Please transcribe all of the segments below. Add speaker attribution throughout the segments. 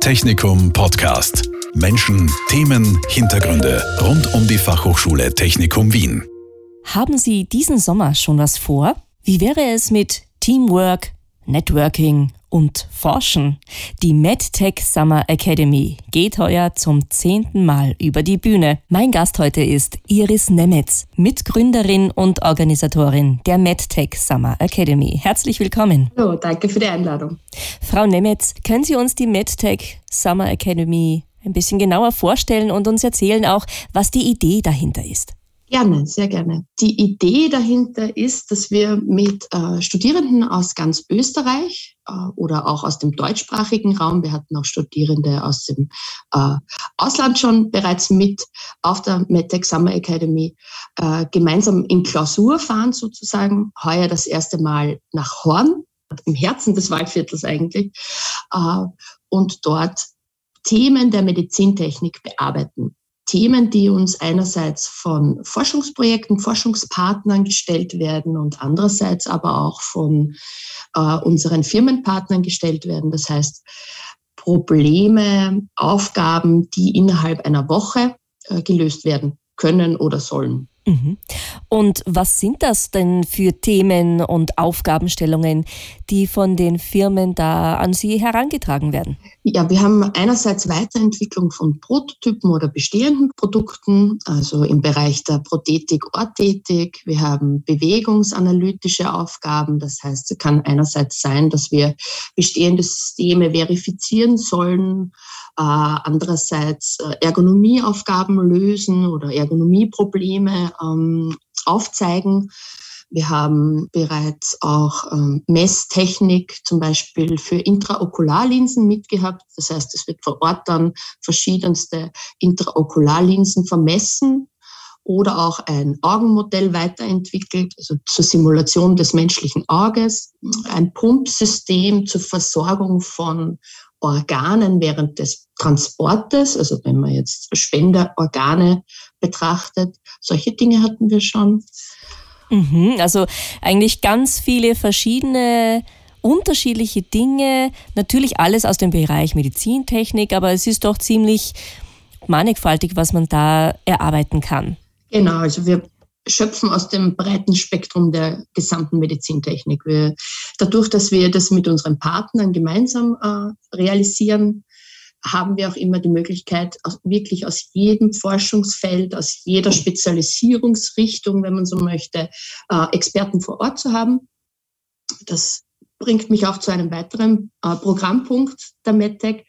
Speaker 1: Technikum Podcast. Menschen, Themen, Hintergründe rund um die Fachhochschule Technikum Wien.
Speaker 2: Haben Sie diesen Sommer schon was vor? Wie wäre es mit Teamwork, Networking und Forschen. Die MedTech Summer Academy geht heuer zum zehnten Mal über die Bühne. Mein Gast heute ist Iris Nemetz, Mitgründerin und Organisatorin der MedTech Summer Academy. Herzlich willkommen.
Speaker 3: Hallo, danke für die Einladung.
Speaker 2: Frau Nemetz, können Sie uns die MedTech Summer Academy ein bisschen genauer vorstellen und uns erzählen auch, was die Idee dahinter ist?
Speaker 3: Gerne, sehr gerne. Die Idee dahinter ist, dass wir mit äh, Studierenden aus ganz Österreich äh, oder auch aus dem deutschsprachigen Raum, wir hatten auch Studierende aus dem äh, Ausland schon bereits mit auf der MedTech Summer Academy, äh, gemeinsam in Klausur fahren sozusagen. Heuer das erste Mal nach Horn, im Herzen des Waldviertels eigentlich, äh, und dort Themen der Medizintechnik bearbeiten. Themen, die uns einerseits von Forschungsprojekten, Forschungspartnern gestellt werden und andererseits aber auch von äh, unseren Firmenpartnern gestellt werden. Das heißt, Probleme, Aufgaben, die innerhalb einer Woche äh, gelöst werden können oder sollen.
Speaker 2: Mhm. Und was sind das denn für Themen und Aufgabenstellungen, die von den Firmen da an Sie herangetragen werden?
Speaker 3: Ja, wir haben einerseits Weiterentwicklung von Prototypen oder bestehenden Produkten, also im Bereich der Prothetik, Orthetik. Wir haben bewegungsanalytische Aufgaben. Das heißt, es kann einerseits sein, dass wir bestehende Systeme verifizieren sollen, andererseits äh, Ergonomieaufgaben lösen oder Ergonomieprobleme ähm, aufzeigen. Wir haben bereits auch ähm, Messtechnik zum Beispiel für Intraokularlinsen mitgehabt. Das heißt, es wird vor Ort dann verschiedenste Intraokularlinsen vermessen oder auch ein Augenmodell weiterentwickelt, also zur Simulation des menschlichen Auges, ein Pumpsystem zur Versorgung von Organen während des Transportes, also wenn man jetzt Spenderorgane betrachtet, solche Dinge hatten wir schon.
Speaker 2: Mhm, also eigentlich ganz viele verschiedene unterschiedliche Dinge, natürlich alles aus dem Bereich Medizintechnik, aber es ist doch ziemlich mannigfaltig, was man da erarbeiten kann.
Speaker 3: Genau, also wir schöpfen aus dem breiten Spektrum der gesamten Medizintechnik. Wir, dadurch, dass wir das mit unseren Partnern gemeinsam äh, realisieren, haben wir auch immer die Möglichkeit, wirklich aus jedem Forschungsfeld, aus jeder Spezialisierungsrichtung, wenn man so möchte, äh, Experten vor Ort zu haben. Das bringt mich auch zu einem weiteren äh, Programmpunkt der MedTech.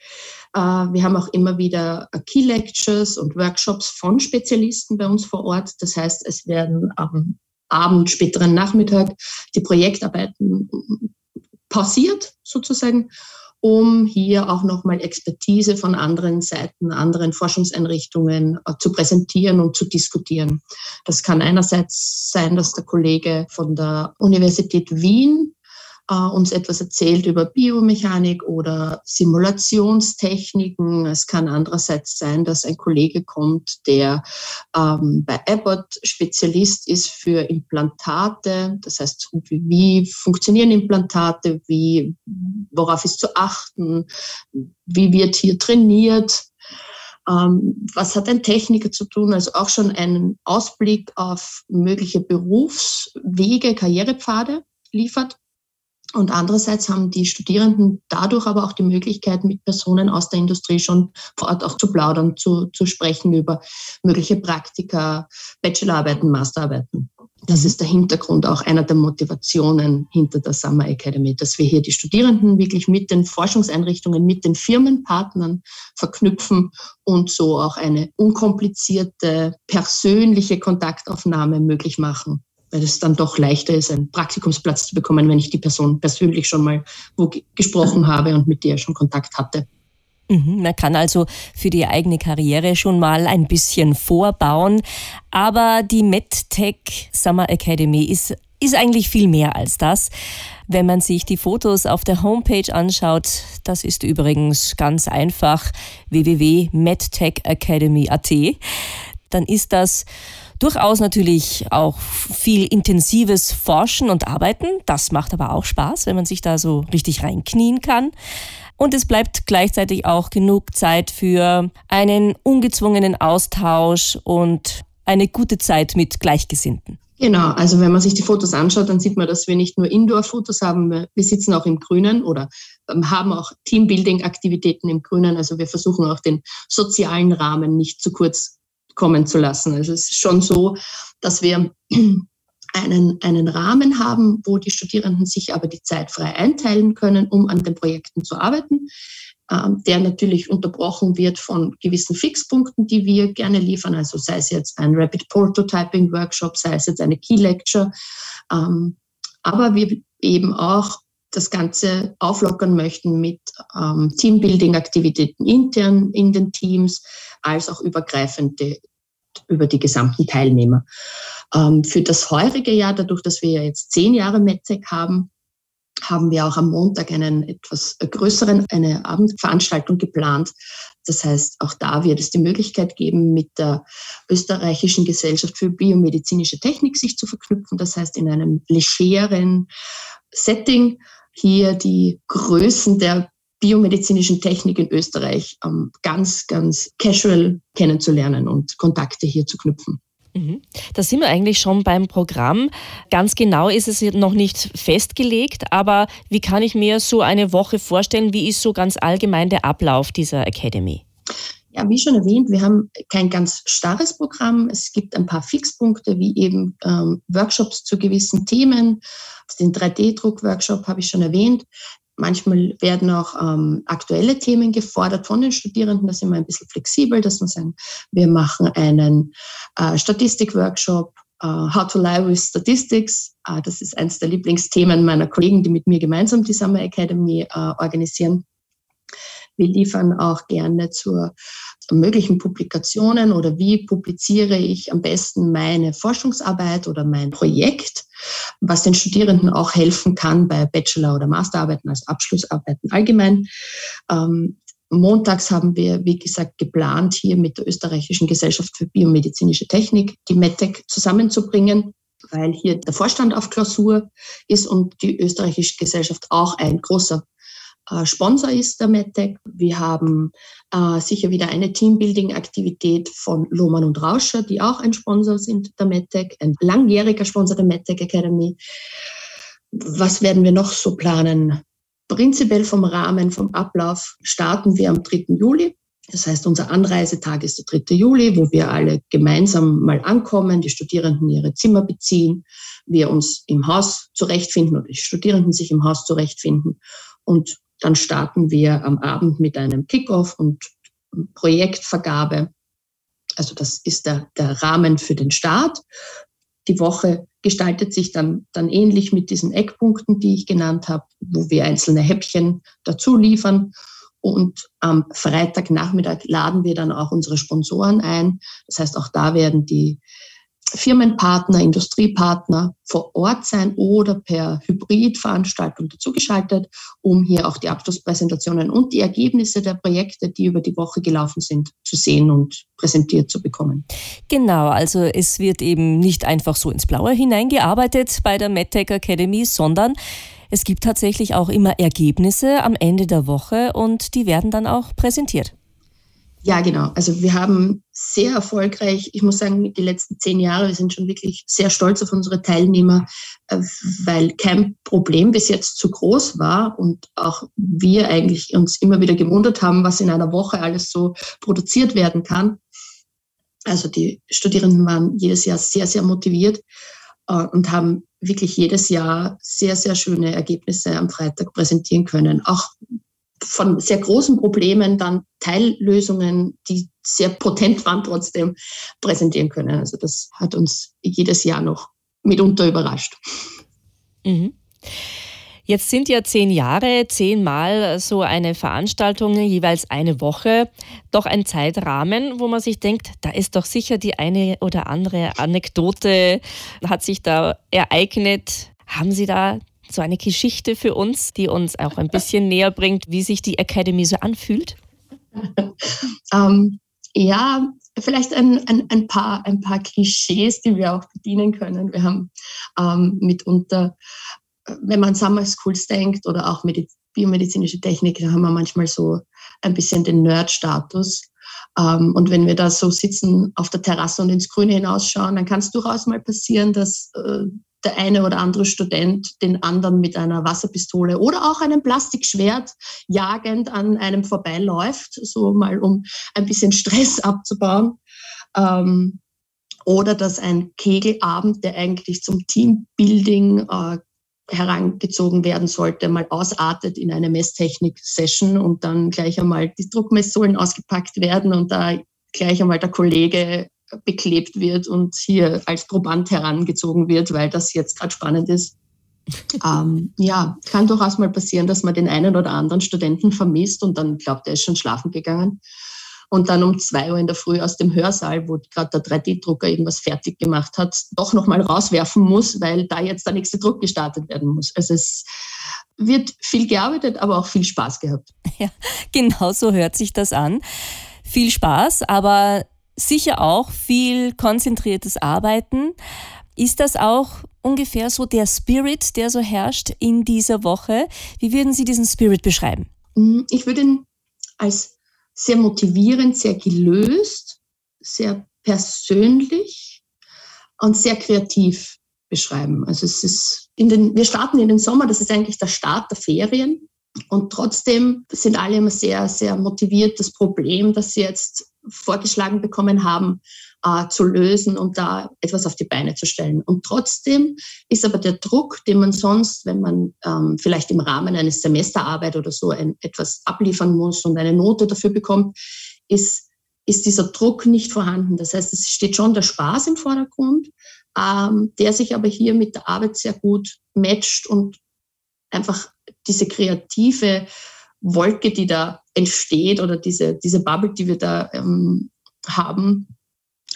Speaker 3: Äh, wir haben auch immer wieder Key Lectures und Workshops von Spezialisten bei uns vor Ort. Das heißt, es werden am Abend, späteren Nachmittag die Projektarbeiten pausiert sozusagen um hier auch nochmal Expertise von anderen Seiten, anderen Forschungseinrichtungen äh, zu präsentieren und zu diskutieren. Das kann einerseits sein, dass der Kollege von der Universität Wien äh, uns etwas erzählt über Biomechanik oder Simulationstechniken. Es kann andererseits sein, dass ein Kollege kommt, der ähm, bei Abbott Spezialist ist für Implantate. Das heißt, wie, wie funktionieren Implantate, wie, worauf ist zu achten, wie wird hier trainiert. Ähm, was hat ein Techniker zu tun? Also auch schon einen Ausblick auf mögliche Berufswege, Karrierepfade liefert. Und andererseits haben die Studierenden dadurch aber auch die Möglichkeit, mit Personen aus der Industrie schon vor Ort auch zu plaudern, zu, zu sprechen über mögliche Praktika, Bachelorarbeiten, Masterarbeiten. Das ist der Hintergrund, auch einer der Motivationen hinter der Summer Academy, dass wir hier die Studierenden wirklich mit den Forschungseinrichtungen, mit den Firmenpartnern verknüpfen und so auch eine unkomplizierte persönliche Kontaktaufnahme möglich machen weil es dann doch leichter ist, einen Praktikumsplatz zu bekommen, wenn ich die Person persönlich schon mal wo gesprochen habe und mit der schon Kontakt hatte.
Speaker 2: Mhm, man kann also für die eigene Karriere schon mal ein bisschen vorbauen. Aber die MedTech Summer Academy ist, ist eigentlich viel mehr als das. Wenn man sich die Fotos auf der Homepage anschaut, das ist übrigens ganz einfach www.medtechacademy.at, dann ist das Durchaus natürlich auch viel intensives Forschen und Arbeiten. Das macht aber auch Spaß, wenn man sich da so richtig reinknien kann. Und es bleibt gleichzeitig auch genug Zeit für einen ungezwungenen Austausch und eine gute Zeit mit Gleichgesinnten.
Speaker 3: Genau, also wenn man sich die Fotos anschaut, dann sieht man, dass wir nicht nur Indoor-Fotos haben, wir sitzen auch im Grünen oder ähm, haben auch Teambuilding-Aktivitäten im Grünen. Also wir versuchen auch den sozialen Rahmen nicht zu kurz kommen zu lassen. Also es ist schon so, dass wir einen, einen Rahmen haben, wo die Studierenden sich aber die Zeit frei einteilen können, um an den Projekten zu arbeiten. Ähm, der natürlich unterbrochen wird von gewissen Fixpunkten, die wir gerne liefern. Also sei es jetzt ein Rapid Prototyping Workshop, sei es jetzt eine Key Lecture. Ähm, aber wir eben auch das Ganze auflockern möchten mit ähm, Teambuilding-Aktivitäten intern in den Teams, als auch übergreifende über die gesamten Teilnehmer. für das heurige Jahr, dadurch, dass wir ja jetzt zehn Jahre MedTech haben, haben wir auch am Montag einen etwas größeren, eine Abendveranstaltung geplant. Das heißt, auch da wird es die Möglichkeit geben, mit der österreichischen Gesellschaft für biomedizinische Technik sich zu verknüpfen. Das heißt, in einem legeren Setting hier die Größen der biomedizinischen Technik in Österreich ganz, ganz casual kennenzulernen und Kontakte hier zu knüpfen.
Speaker 2: Mhm. Da sind wir eigentlich schon beim Programm. Ganz genau ist es noch nicht festgelegt, aber wie kann ich mir so eine Woche vorstellen? Wie ist so ganz allgemein der Ablauf dieser Academy?
Speaker 3: Ja, wie schon erwähnt, wir haben kein ganz starres Programm. Es gibt ein paar Fixpunkte, wie eben ähm, Workshops zu gewissen Themen. Den 3D-Druck-Workshop habe ich schon erwähnt. Manchmal werden auch ähm, aktuelle Themen gefordert von den Studierenden. Da sind wir ein bisschen flexibel, dass wir sagen, wir machen einen äh, Statistik-Workshop, äh, How to Lie with Statistics. Äh, das ist eines der Lieblingsthemen meiner Kollegen, die mit mir gemeinsam die Summer Academy äh, organisieren. Wir liefern auch gerne zur möglichen Publikationen oder wie publiziere ich am besten meine Forschungsarbeit oder mein Projekt, was den Studierenden auch helfen kann bei Bachelor- oder Masterarbeiten, also Abschlussarbeiten allgemein. Ähm, Montags haben wir, wie gesagt, geplant, hier mit der Österreichischen Gesellschaft für biomedizinische Technik die METEC zusammenzubringen, weil hier der Vorstand auf Klausur ist und die Österreichische Gesellschaft auch ein großer Sponsor ist der MedTech. Wir haben äh, sicher wieder eine Teambuilding-Aktivität von Lohmann und Rauscher, die auch ein Sponsor sind der MedTech, ein langjähriger Sponsor der MedTech Academy. Was werden wir noch so planen? Prinzipiell vom Rahmen, vom Ablauf starten wir am 3. Juli. Das heißt, unser Anreisetag ist der 3. Juli, wo wir alle gemeinsam mal ankommen, die Studierenden ihre Zimmer beziehen, wir uns im Haus zurechtfinden oder die Studierenden sich im Haus zurechtfinden und dann starten wir am Abend mit einem Kickoff und Projektvergabe. Also das ist der, der Rahmen für den Start. Die Woche gestaltet sich dann, dann ähnlich mit diesen Eckpunkten, die ich genannt habe, wo wir einzelne Häppchen dazu liefern. Und am Freitagnachmittag laden wir dann auch unsere Sponsoren ein. Das heißt, auch da werden die Firmenpartner, Industriepartner vor Ort sein oder per Hybridveranstaltung dazugeschaltet, um hier auch die Abschlusspräsentationen und die Ergebnisse der Projekte, die über die Woche gelaufen sind, zu sehen und präsentiert zu bekommen.
Speaker 2: Genau, also es wird eben nicht einfach so ins Blaue hineingearbeitet bei der MedTech Academy, sondern es gibt tatsächlich auch immer Ergebnisse am Ende der Woche und die werden dann auch präsentiert.
Speaker 3: Ja, genau. Also wir haben sehr erfolgreich, ich muss sagen, die letzten zehn Jahre, wir sind schon wirklich sehr stolz auf unsere Teilnehmer, äh, weil kein Problem bis jetzt zu groß war und auch wir eigentlich uns immer wieder gewundert haben, was in einer Woche alles so produziert werden kann. Also die Studierenden waren jedes Jahr sehr, sehr motiviert äh, und haben wirklich jedes Jahr sehr, sehr schöne Ergebnisse am Freitag präsentieren können. Auch von sehr großen Problemen dann Teillösungen, die sehr potent waren, trotzdem präsentieren können. Also das hat uns jedes Jahr noch mitunter überrascht.
Speaker 2: Mhm. Jetzt sind ja zehn Jahre, zehnmal so eine Veranstaltung, jeweils eine Woche, doch ein Zeitrahmen, wo man sich denkt, da ist doch sicher die eine oder andere Anekdote, hat sich da ereignet. Haben Sie da so eine Geschichte für uns, die uns auch ein bisschen näher bringt, wie sich die Academy so anfühlt?
Speaker 3: ähm, ja, vielleicht ein, ein, ein, paar, ein paar Klischees, die wir auch bedienen können. Wir haben ähm, mitunter, wenn man Summer Schools denkt oder auch Mediz biomedizinische Technik, da haben wir manchmal so ein bisschen den Nerd-Status. Ähm, und wenn wir da so sitzen auf der Terrasse und ins Grüne hinausschauen, dann kann es durchaus mal passieren, dass äh, der eine oder andere Student den anderen mit einer Wasserpistole oder auch einem Plastikschwert jagend an einem vorbeiläuft, so mal um ein bisschen Stress abzubauen. Ähm, oder dass ein Kegelabend, der eigentlich zum Teambuilding äh, herangezogen werden sollte, mal ausartet in eine Messtechnik-Session und dann gleich einmal die Druckmesssohlen ausgepackt werden und da gleich einmal der Kollege beklebt wird und hier als Proband herangezogen wird, weil das jetzt gerade spannend ist. ähm, ja, kann durchaus mal passieren, dass man den einen oder anderen Studenten vermisst und dann glaubt, er ist schon schlafen gegangen. Und dann um zwei Uhr in der Früh aus dem Hörsaal, wo gerade der 3D-Drucker irgendwas fertig gemacht hat, doch nochmal rauswerfen muss, weil da jetzt der nächste Druck gestartet werden muss. Also es wird viel gearbeitet, aber auch viel Spaß gehabt.
Speaker 2: Ja, genau so hört sich das an. Viel Spaß, aber sicher auch viel konzentriertes Arbeiten. Ist das auch ungefähr so der Spirit, der so herrscht in dieser Woche? Wie würden Sie diesen Spirit beschreiben?
Speaker 3: Mm, ich würde ihn als sehr motivierend, sehr gelöst, sehr persönlich und sehr kreativ beschreiben. Also es ist in den, wir starten in den Sommer, das ist eigentlich der Start der Ferien. Und trotzdem sind alle immer sehr, sehr motiviert, das Problem, das sie jetzt vorgeschlagen bekommen haben, äh, zu lösen und da etwas auf die Beine zu stellen. Und trotzdem ist aber der Druck, den man sonst, wenn man ähm, vielleicht im Rahmen eines Semesterarbeit oder so ein, etwas abliefern muss und eine Note dafür bekommt, ist, ist dieser Druck nicht vorhanden. Das heißt, es steht schon der Spaß im Vordergrund, ähm, der sich aber hier mit der Arbeit sehr gut matcht und einfach diese kreative Wolke, die da entsteht oder diese, diese Bubble, die wir da ähm, haben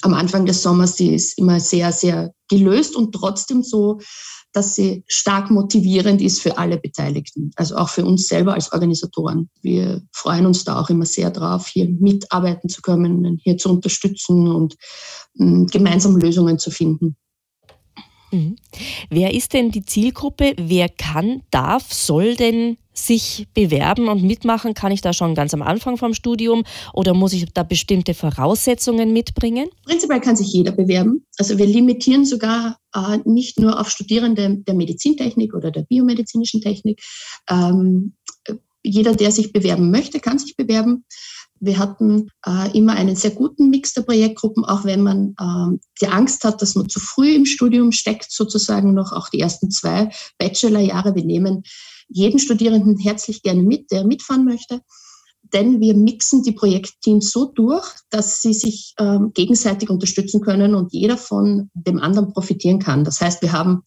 Speaker 3: am Anfang des Sommers, die ist immer sehr, sehr gelöst und trotzdem so, dass sie stark motivierend ist für alle Beteiligten, also auch für uns selber als Organisatoren. Wir freuen uns da auch immer sehr drauf, hier mitarbeiten zu können, hier zu unterstützen und ähm, gemeinsam Lösungen zu finden.
Speaker 2: Mhm. Wer ist denn die Zielgruppe? Wer kann, darf, soll denn sich bewerben und mitmachen? Kann ich da schon ganz am Anfang vom Studium oder muss ich da bestimmte Voraussetzungen mitbringen?
Speaker 3: Prinzipiell kann sich jeder bewerben. Also wir limitieren sogar äh, nicht nur auf Studierende der Medizintechnik oder der biomedizinischen Technik. Ähm, jeder, der sich bewerben möchte, kann sich bewerben. Wir hatten äh, immer einen sehr guten Mix der Projektgruppen, auch wenn man äh, die Angst hat, dass man zu früh im Studium steckt, sozusagen noch auch die ersten zwei Bachelorjahre. Wir nehmen jeden Studierenden herzlich gerne mit, der mitfahren möchte. Denn wir mixen die Projektteams so durch, dass sie sich ähm, gegenseitig unterstützen können und jeder von dem anderen profitieren kann. Das heißt, wir haben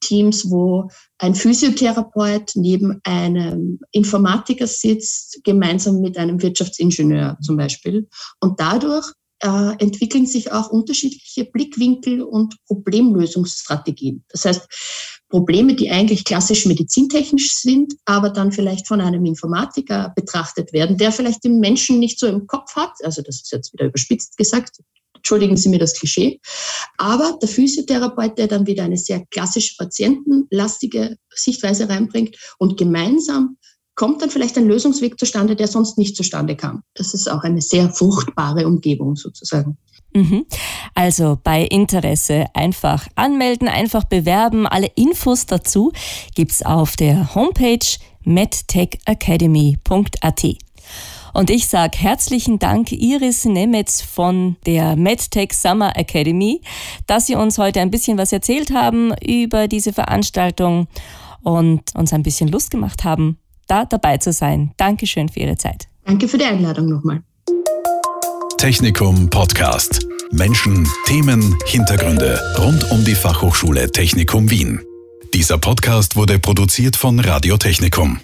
Speaker 3: Teams, wo ein Physiotherapeut neben einem Informatiker sitzt, gemeinsam mit einem Wirtschaftsingenieur zum Beispiel. Und dadurch äh, entwickeln sich auch unterschiedliche Blickwinkel und Problemlösungsstrategien. Das heißt, Probleme, die eigentlich klassisch medizintechnisch sind, aber dann vielleicht von einem Informatiker betrachtet werden, der vielleicht den Menschen nicht so im Kopf hat. Also das ist jetzt wieder überspitzt gesagt, entschuldigen Sie mir das Klischee. Aber der Physiotherapeut, der dann wieder eine sehr klassische patientenlastige Sichtweise reinbringt und gemeinsam kommt dann vielleicht ein Lösungsweg zustande, der sonst nicht zustande kam. Das ist auch eine sehr fruchtbare Umgebung sozusagen.
Speaker 2: Mhm. Also bei Interesse einfach anmelden, einfach bewerben. Alle Infos dazu gibt es auf der Homepage medtechacademy.at. Und ich sage herzlichen Dank Iris Nemetz von der MedTech Summer Academy, dass Sie uns heute ein bisschen was erzählt haben über diese Veranstaltung und uns ein bisschen Lust gemacht haben, da dabei zu sein. Dankeschön für Ihre Zeit.
Speaker 3: Danke für die Einladung nochmal.
Speaker 1: Technikum Podcast. Menschen, Themen, Hintergründe rund um die Fachhochschule Technikum Wien. Dieser Podcast wurde produziert von Radio Technikum.